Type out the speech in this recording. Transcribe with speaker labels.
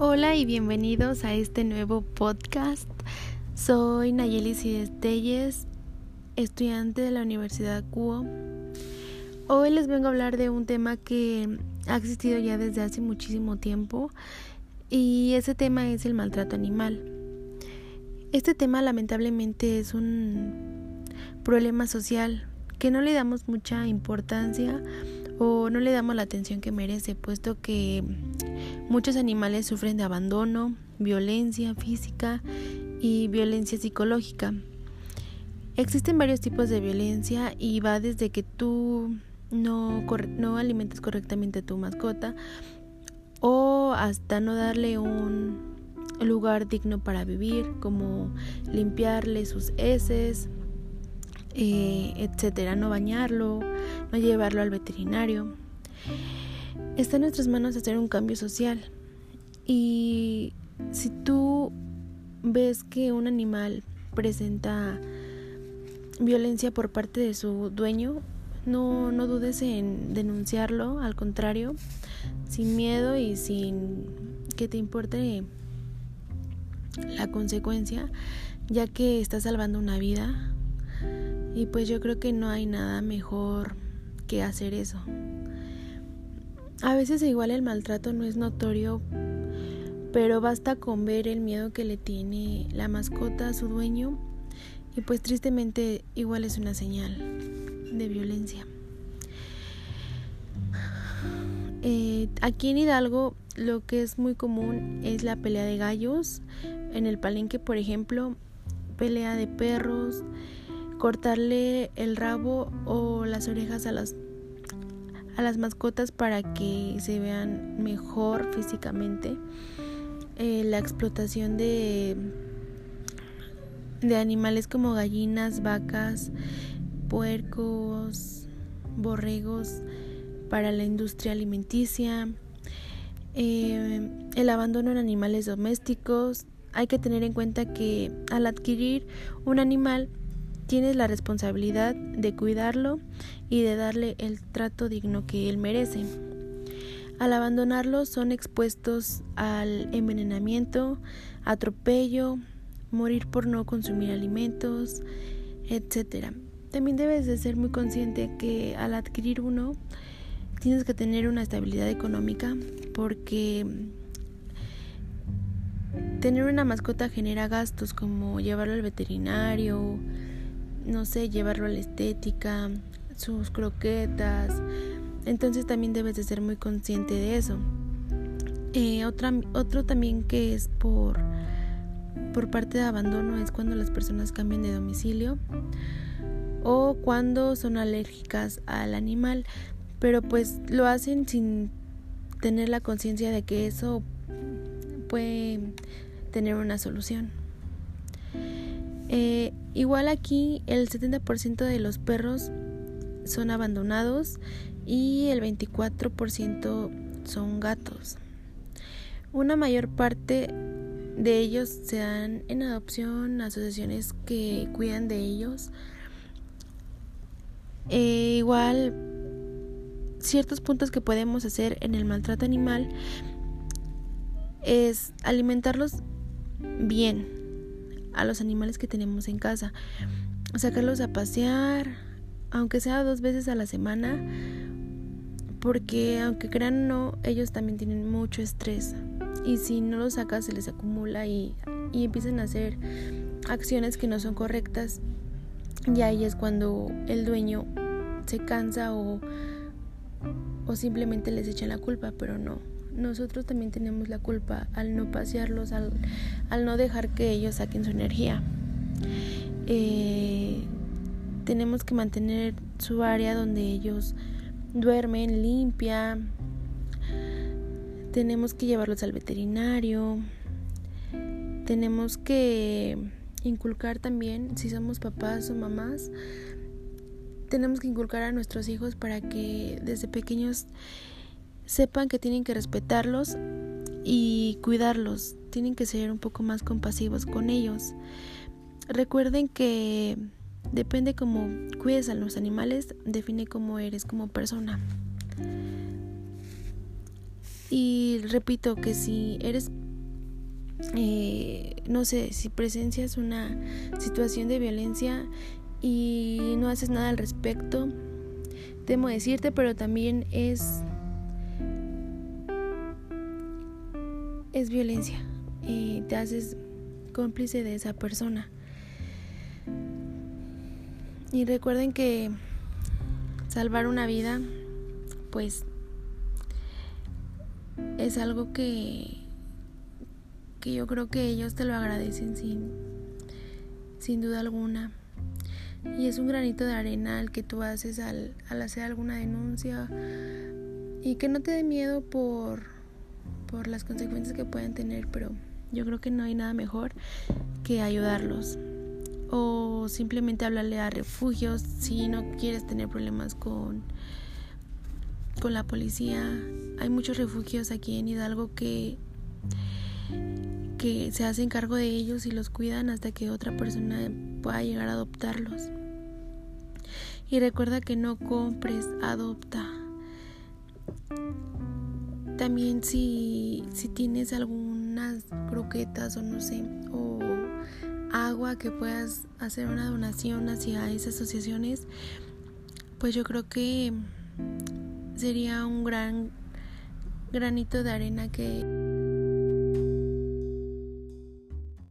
Speaker 1: Hola y bienvenidos a este nuevo podcast. Soy Nayeli Cidestelles, estudiante de la Universidad CUO. Hoy les vengo a hablar de un tema que ha existido ya desde hace muchísimo tiempo y ese tema es el maltrato animal. Este tema lamentablemente es un problema social que no le damos mucha importancia o no le damos la atención que merece, puesto que muchos animales sufren de abandono, violencia física y violencia psicológica. Existen varios tipos de violencia y va desde que tú no, no alimentas correctamente a tu mascota o hasta no darle un lugar digno para vivir, como limpiarle sus heces, eh, etcétera, no bañarlo, no llevarlo al veterinario. Está en nuestras manos hacer un cambio social. Y si tú ves que un animal presenta violencia por parte de su dueño, no, no dudes en denunciarlo, al contrario, sin miedo y sin que te importe la consecuencia, ya que está salvando una vida. Y pues yo creo que no hay nada mejor que hacer eso. A veces igual el maltrato no es notorio, pero basta con ver el miedo que le tiene la mascota a su dueño y pues tristemente igual es una señal de violencia. Eh, aquí en Hidalgo lo que es muy común es la pelea de gallos. En el palenque, por ejemplo, pelea de perros, cortarle el rabo o las orejas a las a las mascotas para que se vean mejor físicamente. Eh, la explotación de, de animales como gallinas, vacas, puercos, borregos para la industria alimenticia. Eh, el abandono en animales domésticos. Hay que tener en cuenta que al adquirir un animal tienes la responsabilidad de cuidarlo y de darle el trato digno que él merece. Al abandonarlo son expuestos al envenenamiento, atropello, morir por no consumir alimentos, etc. También debes de ser muy consciente que al adquirir uno tienes que tener una estabilidad económica porque tener una mascota genera gastos como llevarlo al veterinario, no sé, llevarlo a la estética, sus croquetas. Entonces también debes de ser muy consciente de eso. Eh, otra, otro también que es por, por parte de abandono es cuando las personas cambian de domicilio o cuando son alérgicas al animal, pero pues lo hacen sin tener la conciencia de que eso puede tener una solución. Eh, igual aquí el 70% de los perros son abandonados y el 24% son gatos. Una mayor parte de ellos se dan en adopción, asociaciones que cuidan de ellos. E igual, ciertos puntos que podemos hacer en el maltrato animal es alimentarlos bien, a los animales que tenemos en casa. Sacarlos a pasear, aunque sea dos veces a la semana, porque aunque crean no, ellos también tienen mucho estrés. Y si no los sacas se les acumula y, y empiezan a hacer acciones que no son correctas. Y ahí es cuando el dueño se cansa o, o simplemente les echan la culpa, pero no nosotros también tenemos la culpa al no pasearlos, al, no dejar que ellos saquen su energía. Eh, tenemos que mantener su área donde ellos duermen limpia. Tenemos que llevarlos al veterinario. Tenemos que inculcar también, si somos papás o mamás, tenemos que inculcar a nuestros hijos para que desde pequeños sepan que tienen que respetarlos y cuidarlos, tienen que ser un poco más compasivos con ellos. Recuerden que depende cómo cuides a los animales, define cómo eres como persona. Y repito que si eres eh, no sé, si presencias una situación de violencia y no haces nada al respecto, temo decirte, pero también es es violencia. y te haces cómplice de esa persona. Y recuerden que salvar una vida, pues, es algo que, que yo creo que ellos te lo agradecen sin, sin duda alguna. Y es un granito de arena el que tú haces al, al hacer alguna denuncia y que no te dé miedo por, por las consecuencias que pueden tener, pero yo creo que no hay nada mejor que ayudarlos o simplemente hablarle a refugios si no quieres tener problemas con con la policía. Hay muchos refugios aquí en Hidalgo que que se hacen cargo de ellos y los cuidan hasta que otra persona pueda llegar a adoptarlos. Y recuerda que no compres, adopta. También si, si tienes algunas croquetas o no sé, o agua que puedas hacer una donación hacia esas asociaciones, pues yo creo que sería un gran granito de arena que